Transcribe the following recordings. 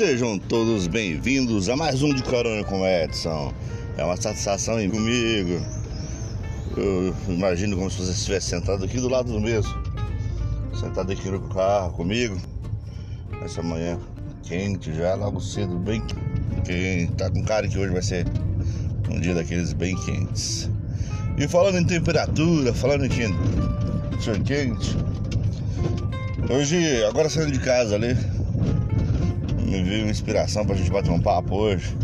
Sejam todos bem-vindos a mais um de Corona com Edson. É uma satisfação ir comigo. Eu imagino como se você estivesse sentado aqui do lado do mesmo. Sentado aqui no carro comigo. Essa manhã quente já, logo cedo, bem quente. Tá com cara que hoje vai ser um dia daqueles bem quentes. E falando em temperatura, falando em ser quente. Hoje, agora saindo de casa ali, me veio uma inspiração pra gente bater um papo hoje.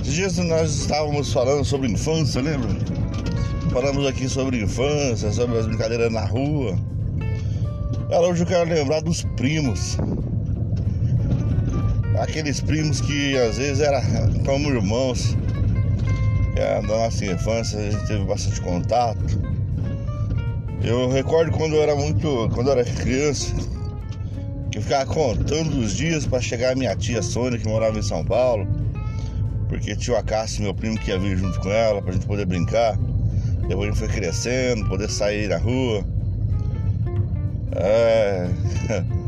Esses dias nós estávamos falando sobre infância, lembra? Falamos aqui sobre infância, sobre as brincadeiras na rua. Cara, hoje eu quero lembrar dos primos. Aqueles primos que às vezes eram como irmãos. É, da nossa infância a gente teve bastante contato. Eu recordo quando eu era muito. quando eu era criança, que ficava contando os dias para chegar a minha tia Sônia, que morava em São Paulo. Porque tinha o Acácio, meu primo, que ia vir junto com ela pra gente poder brincar. Depois a gente foi crescendo, poder sair na rua. É.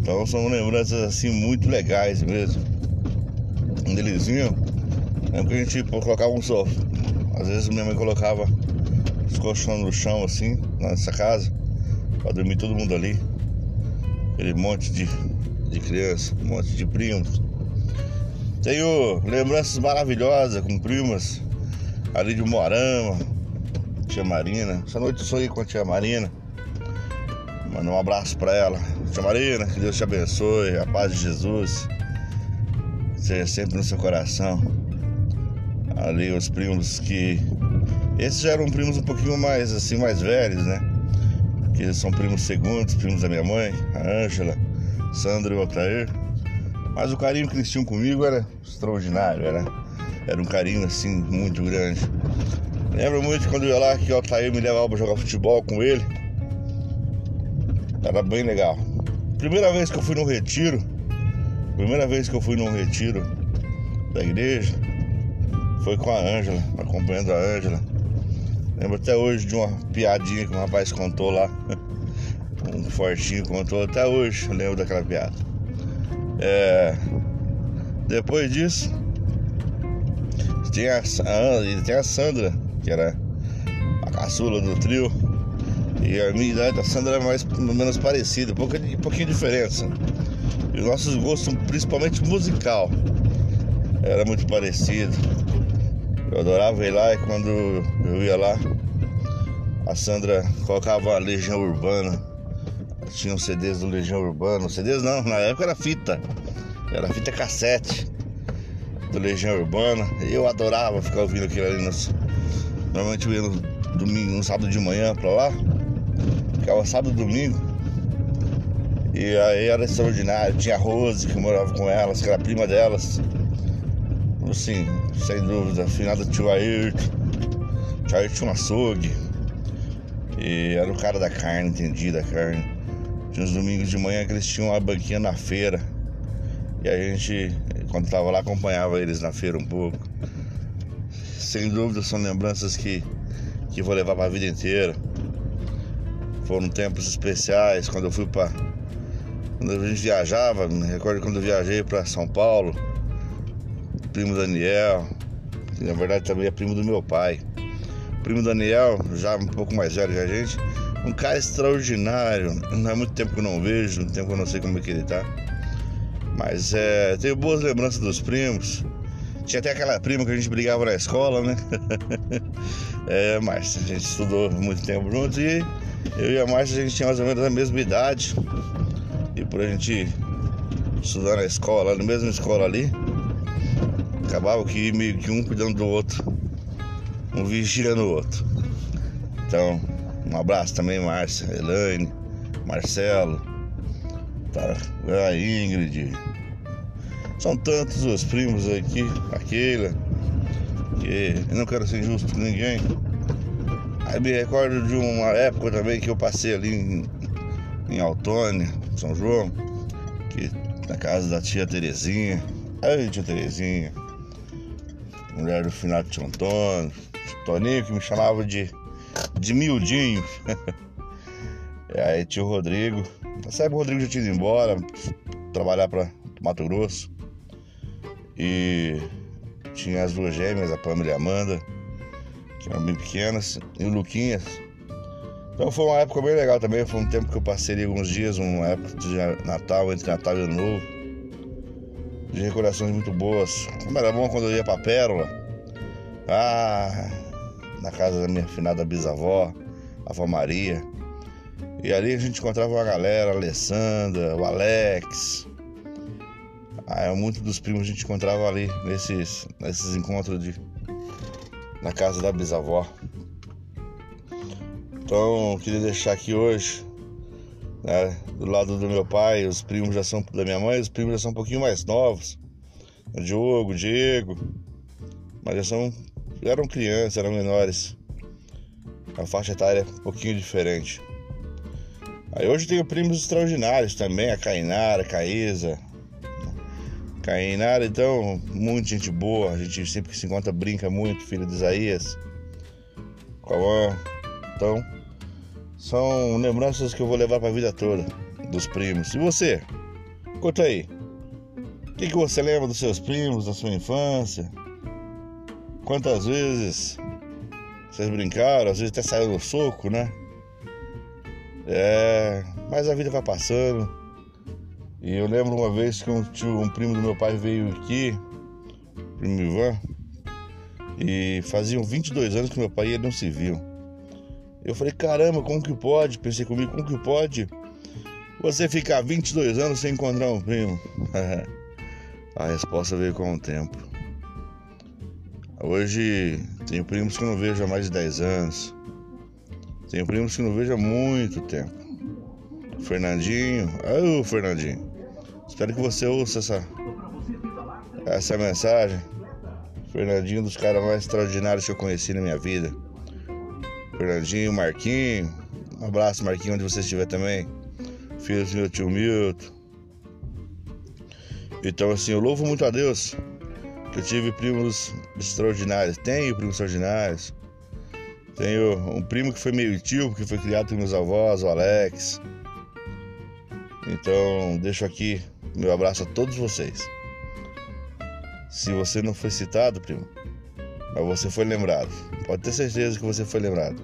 Então são lembranças assim muito legais mesmo. Um delizinho. Lembro que a gente colocava um sofá. Às vezes minha mãe colocava os colchões no chão assim, nessa casa, pra dormir todo mundo ali. Aquele monte de, de criança, um monte de primos. Tenho lembranças maravilhosas com primas ali de Moarama, tia Marina. Essa noite eu sonhei com a tia Marina. Manda um abraço pra ela. Tia Marina, que Deus te abençoe, a paz de Jesus seja sempre no seu coração. Ali os primos que. Esses já eram primos um pouquinho mais assim, mais velhos, né? Que são primos segundos, primos da minha mãe, a Ângela, Sandro e o Altair. Mas o carinho que eles tinham comigo era extraordinário, era, era um carinho assim muito grande. Lembro muito quando eu ia lá que o Altair me levava para jogar futebol com ele. Era bem legal. Primeira vez que eu fui num retiro, primeira vez que eu fui num retiro da igreja, foi com a Ângela, acompanhando a Ângela. Lembro até hoje de uma piadinha que o rapaz contou lá. Um fortinho contou até hoje, lembro daquela piada. É, depois disso, tem a, a, tem a Sandra, que era a caçula do trio. E a minha idade da Sandra era mais menos parecida, pouca, pouquinho diferença. E os nossos gostos, principalmente musical, era muito parecido. Eu adorava ir lá e quando eu ia lá, a Sandra colocava a Legião Urbana. Tinha uns CDs do Legião Urbana. CDs não, na época era fita. Era fita cassete do Legião Urbana. Eu adorava ficar ouvindo aquilo ali. Nos... Normalmente eu ia no domingo, no sábado de manhã pra lá. Ficava sábado e domingo. E aí era extraordinário. Tinha a Rose que morava com elas, que era prima delas. Assim, sem dúvida, afinada tio Ayrton. Um açougue. E era o cara da carne, entendi da carne. Tinha uns domingos de manhã que eles tinham uma banquinha na feira. E a gente, quando tava lá, acompanhava eles na feira um pouco. Sem dúvida são lembranças que, que vou levar para a vida inteira. Foram tempos especiais quando eu fui para quando a gente viajava, me recordo quando eu viajei para São Paulo, primo Daniel, que na verdade também é primo do meu pai. Primo Daniel, já um pouco mais velho que a gente, um cara extraordinário. Não é muito tempo que eu não vejo, muito tempo que eu não sei como é que ele tá. Mas é, tenho boas lembranças dos primos. Tinha até aquela prima que a gente brigava na escola, né? é, mas a gente estudou muito tempo juntos e eu e a Márcia a gente tinha mais ou menos a mesma idade. E por a gente estudar na escola, na mesma escola ali, acabava que meio que um cuidando do outro, um vigiando o outro. Então, um abraço também, Márcia, Elaine, Marcelo, tá, a Ingrid. São tantos os primos aqui, aquela, que eu não quero ser injusto com ninguém. Aí me recordo de uma época também que eu passei ali em, em Autônia, São João, que na casa da tia Terezinha. Aí, tia Terezinha, mulher do final de Antônio, Toninho que me chamava de, de miudinho. aí tio Rodrigo. Nessa época o Rodrigo já tinha ido embora, trabalhar para Mato Grosso. E tinha as duas gêmeas, a Pamela e a Amanda, que eram bem pequenas, e o Luquinhas. Então foi uma época bem legal também, foi um tempo que eu passei alguns dias, uma época de Natal, entre Natal e Ano Novo. De recordações muito boas. Como era bom quando eu ia pra Pérola. Ah, na casa da minha afinada bisavó, avó Maria. E ali a gente encontrava uma galera, a Alessandra, o Alex. Ah, muito dos primos a gente encontrava ali nesses, nesses encontros de, na casa da bisavó. Então, queria deixar aqui hoje, né, do lado do meu pai, os primos já são da minha mãe, os primos já são um pouquinho mais novos. O Diogo, o Diego, mas já são, eram crianças, eram menores. A faixa etária é um pouquinho diferente. Aí hoje tenho primos extraordinários também, a Cainara, a Caísa. Cainara, então, muita gente boa, a gente sempre que se encontra brinca muito, filho de Isaías. Cauã. Então, são lembranças que eu vou levar para a vida toda dos primos. E você? Conta aí. O que, que você lembra dos seus primos, da sua infância? Quantas vezes vocês brincaram? Às vezes até saiu no soco, né? É, mas a vida vai passando. E eu lembro uma vez que um, tio, um primo do meu pai veio aqui, primo Ivan, e faziam 22 anos que meu pai não se viu. Eu falei, caramba, como que pode? Pensei comigo, como que pode você ficar 22 anos sem encontrar um primo? a resposta veio com o tempo. Hoje tenho primos que não vejo há mais de 10 anos. Tenho primos que não vejo há muito tempo. Fernandinho, ô Fernandinho, espero que você ouça essa, essa mensagem. Fernandinho, dos caras mais extraordinários que eu conheci na minha vida. Fernandinho, Marquinho, um abraço, Marquinho, onde você estiver também. Filho do meu tio Milton. Então, assim, eu louvo muito a Deus eu tive primos extraordinários. Tenho primos extraordinários. Tenho um primo que foi meio tio, porque foi criado pelos meus avós, o Alex. Então, deixo aqui meu abraço a todos vocês. Se você não foi citado, primo, mas você foi lembrado. Pode ter certeza que você foi lembrado.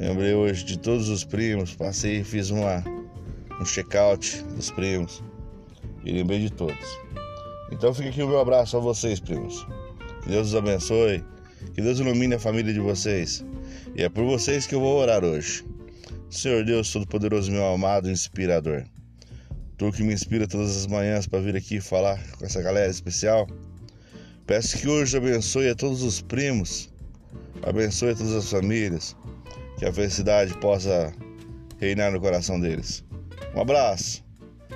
Lembrei hoje de todos os primos, passei e fiz uma, um check-out dos primos e lembrei de todos. Então fica aqui o meu abraço a vocês, primos. Que Deus os abençoe que Deus ilumine a família de vocês. E é por vocês que eu vou orar hoje. Senhor Deus Todo-Poderoso, meu amado inspirador. Tu que me inspira todas as manhãs para vir aqui falar com essa galera especial. Peço que hoje abençoe a todos os primos, abençoe a todas as famílias, que a felicidade possa reinar no coração deles. Um abraço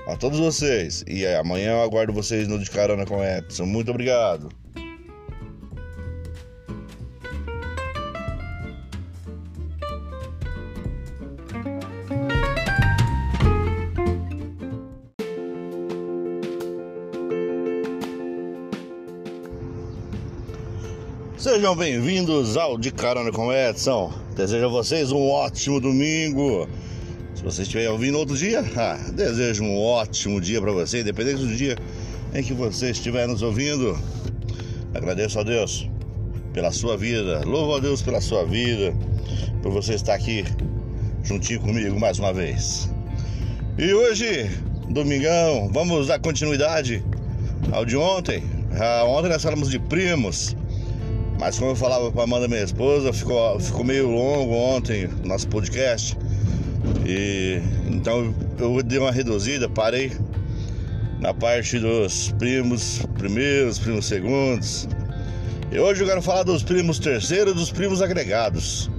a todos vocês e amanhã eu aguardo vocês no De Carona com Edson. Muito obrigado. Sejam bem-vindos ao De Carona com Edson. Desejo a vocês um ótimo domingo. Se você estiver ouvindo outro dia, ah, desejo um ótimo dia para você, independente do dia em que você estiver nos ouvindo. Agradeço a Deus pela sua vida, louvo a Deus pela sua vida, por você estar aqui juntinho comigo mais uma vez. E hoje, domingão, vamos dar continuidade ao de ontem. Ah, ontem nós falamos de primos. Mas como eu falava para Amanda, minha esposa, ficou, ficou meio longo ontem o nosso podcast. E então eu dei uma reduzida, parei na parte dos primos primeiros, primos segundos. E hoje eu quero falar dos primos terceiros dos primos agregados.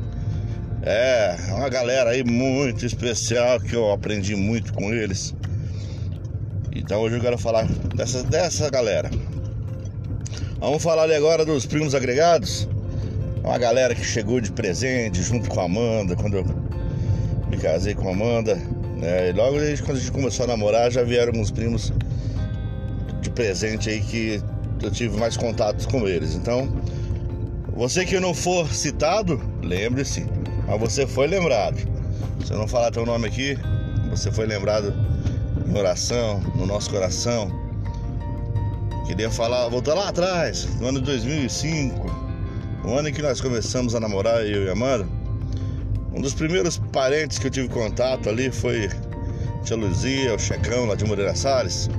É, uma galera aí muito especial que eu aprendi muito com eles. Então hoje eu quero falar dessa, dessa galera. Vamos falar ali agora dos primos agregados. Uma galera que chegou de presente junto com a Amanda, quando eu me casei com a Amanda. Né? E logo desde quando a gente começou a namorar, já vieram uns primos de presente aí que eu tive mais contatos com eles. Então, você que não for citado, lembre-se, mas você foi lembrado. Se eu não falar teu nome aqui, você foi lembrado em oração, no nosso coração. Queria falar, voltar lá atrás, no ano de 2005, o ano em que nós começamos a namorar, eu e a Amanda. Um dos primeiros parentes que eu tive contato ali foi Tia Luzia, o Checão lá de Moreira Salles.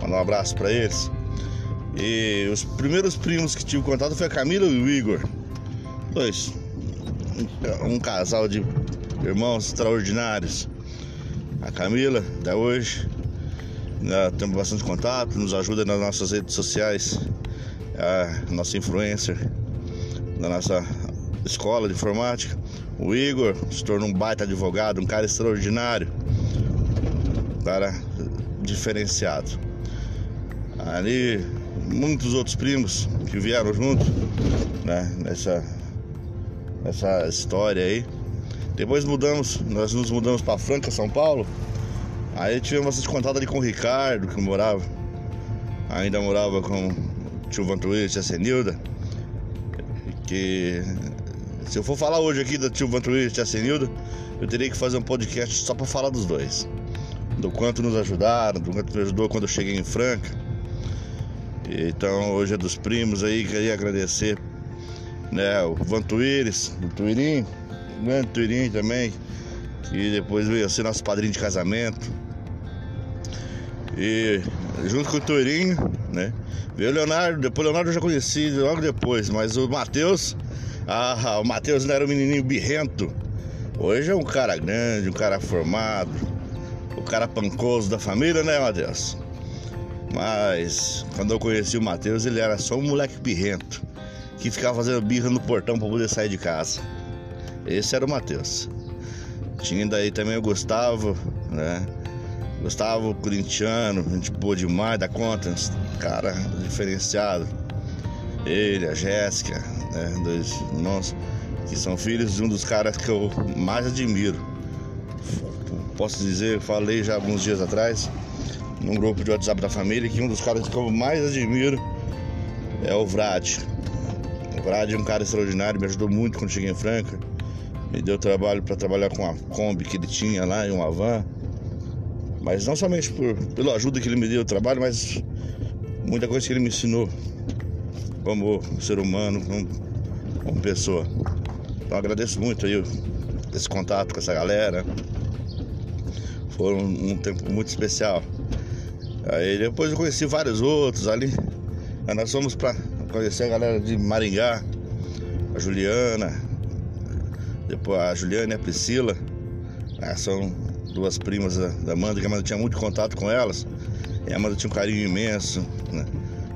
Mandar um abraço para eles. E os primeiros primos que tive contato foi a Camila e o Igor. Dois. Um casal de irmãos extraordinários. A Camila, até hoje, né, temos bastante contato, nos ajuda nas nossas redes sociais, a nossa influencer da nossa escola de informática. O Igor se tornou um baita advogado, um cara extraordinário, um cara diferenciado. Ali, muitos outros primos que vieram junto, né, nessa, nessa história aí. Depois mudamos, nós nos mudamos para Franca, São Paulo. Aí tivemos bastante contato ali com o Ricardo, que morava, ainda morava com o tio Vantuíris e a Senilda. Que se eu for falar hoje aqui do tio Vantuíris e a Senilda, eu teria que fazer um podcast só para falar dos dois. Do quanto nos ajudaram, do quanto me ajudou quando eu cheguei em Franca. Então hoje é dos primos aí, queria agradecer né, o Vantuíris, o Tuirim, o grande Tuirim também, que depois veio ser nosso padrinho de casamento. E junto com o Tuirinho, né? Veio o Leonardo, depois o Leonardo eu já conheci logo depois, mas o Matheus, ah, o Matheus não era um menininho birrento. Hoje é um cara grande, um cara formado, o cara pancoso da família, né, Matheus? Mas quando eu conheci o Matheus, ele era só um moleque birrento que ficava fazendo birra no portão para poder sair de casa. Esse era o Matheus. Tinha daí também o Gustavo, né? Gustavo corintiano, gente boa demais da conta, cara diferenciado. Ele, a Jéssica, né? Dois irmãos que são filhos de um dos caras que eu mais admiro. Posso dizer, falei já alguns dias atrás, num grupo de WhatsApp da família, que um dos caras que eu mais admiro é o Vrad. O Vrad é um cara extraordinário, me ajudou muito quando cheguei em Franca. Me deu trabalho para trabalhar com a Kombi que ele tinha lá em uma van. Mas não somente por, pela ajuda que ele me deu trabalho, mas muita coisa que ele me ensinou como ser humano, como, como pessoa. Então agradeço muito aí esse contato com essa galera. Foi um, um tempo muito especial. Aí depois eu conheci vários outros ali. Aí nós fomos para conhecer a galera de Maringá, a Juliana, depois a Juliana e a Priscila. Ah, são duas primas da, da Amanda, que a Amanda tinha muito contato com elas. E a Amanda tinha um carinho imenso. Né?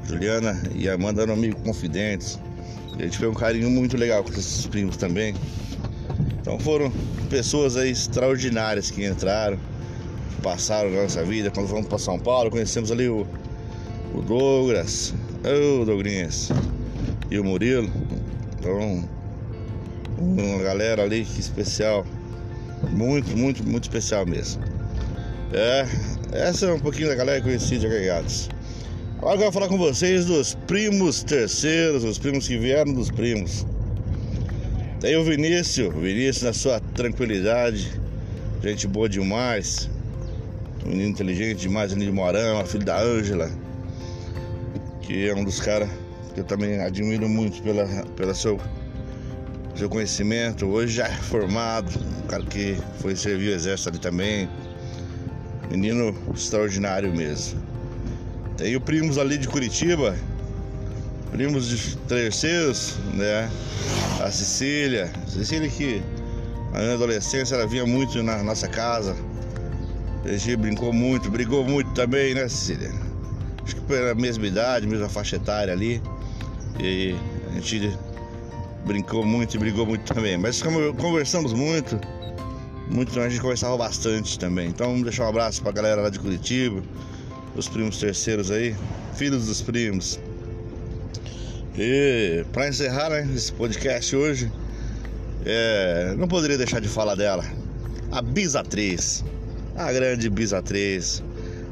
Juliana e Amanda eram amigos confidentes. A gente fez um carinho muito legal com esses primos também. Então foram pessoas aí extraordinárias que entraram passaram na nossa vida. Quando fomos para São Paulo, conhecemos ali o, o Douglas, o Douglas e o Murilo. Então, uma galera ali que especial. Muito, muito, muito especial mesmo. É, essa é um pouquinho da galera conhecida de agregados. Agora eu quero falar com vocês dos primos terceiros, os primos que vieram dos primos. Tem o Vinícius, o Vinícius na sua tranquilidade, gente boa demais, um menino inteligente demais, de Morama, filho da Ângela, que é um dos caras que eu também admiro muito pela, pela seu, seu conhecimento. Hoje já é formado, um cara que foi servir o exército ali também. Menino extraordinário mesmo. Tenho primos ali de Curitiba, primos de terceiros, né? A Cecília, Cecília que na adolescência ela vinha muito na nossa casa a gente brincou muito, brigou muito também, né, Cecília? Acho que pela mesma idade, mesma faixa etária ali. E a gente brincou muito e brigou muito também. Mas conversamos muito. Muito, a gente conversava bastante também. Então deixar um abraço pra galera lá de Curitiba, os primos terceiros aí, filhos dos primos. E para encerrar né, esse podcast hoje, é, não poderia deixar de falar dela, a Bisatriz a grande Bisatriz,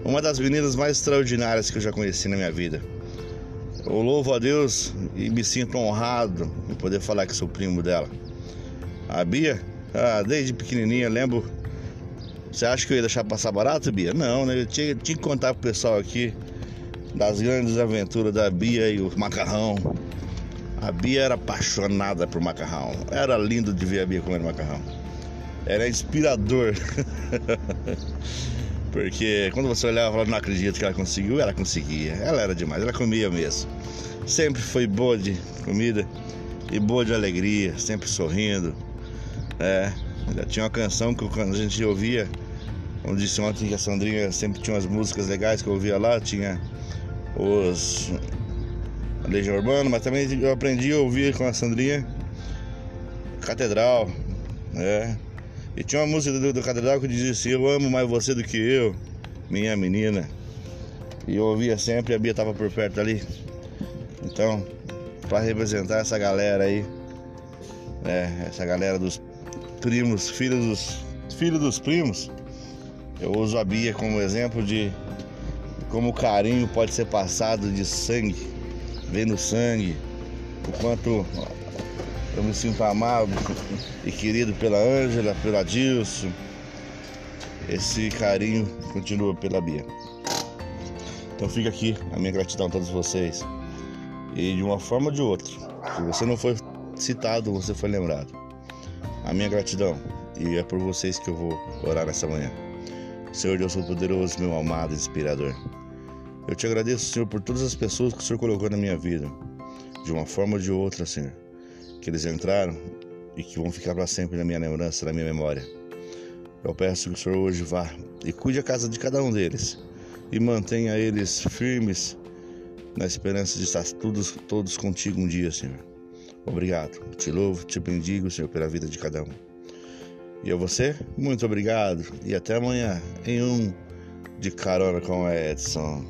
uma das meninas mais extraordinárias que eu já conheci na minha vida. Eu louvo a Deus e me sinto honrado em poder falar que sou primo dela. A Bia, ah, desde pequenininha, lembro Você acha que eu ia deixar passar barato, Bia? Não, né? Eu tinha, tinha que contar pro pessoal aqui das grandes aventuras da Bia e o macarrão. A Bia era apaixonada por macarrão. Era lindo de ver a Bia comendo macarrão. Era inspirador. Porque quando você olhava e falava, não acredito que ela conseguiu, ela conseguia. Ela era demais, ela comia mesmo. Sempre foi boa de comida e boa de alegria, sempre sorrindo. É, tinha uma canção que a gente ouvia, como disse ontem a Sandrinha sempre tinha umas músicas legais que eu ouvia lá, tinha os a Legião Urbana, mas também eu aprendi a ouvir com a Sandrinha Catedral, né? E tinha uma música do, do Catedral que dizia assim, eu amo mais você do que eu, minha menina. E eu ouvia sempre, a Bia estava por perto ali. Então, para representar essa galera aí, né? Essa galera dos primos, filhos dos filhos dos primos, eu uso a Bia como exemplo de como o carinho pode ser passado de sangue, vem no sangue, o quanto eu me sinto amado e querido pela Ângela, pela Dilson. Esse carinho continua pela Bia. Então fica aqui a minha gratidão a todos vocês. E de uma forma ou de outra, se você não foi citado, você foi lembrado. A minha gratidão. E é por vocês que eu vou orar nessa manhã. Senhor Deus Todo-Poderoso, meu amado inspirador. Eu te agradeço, Senhor, por todas as pessoas que o Senhor colocou na minha vida. De uma forma ou de outra, Senhor. Que eles entraram e que vão ficar para sempre na minha lembrança, na minha memória. Eu peço que o Senhor hoje vá e cuide a casa de cada um deles e mantenha eles firmes na esperança de estar todos, todos contigo um dia, Senhor. Obrigado. Te louvo, te bendigo, Senhor, pela vida de cada um. E a você, muito obrigado e até amanhã em um de carona com Edson.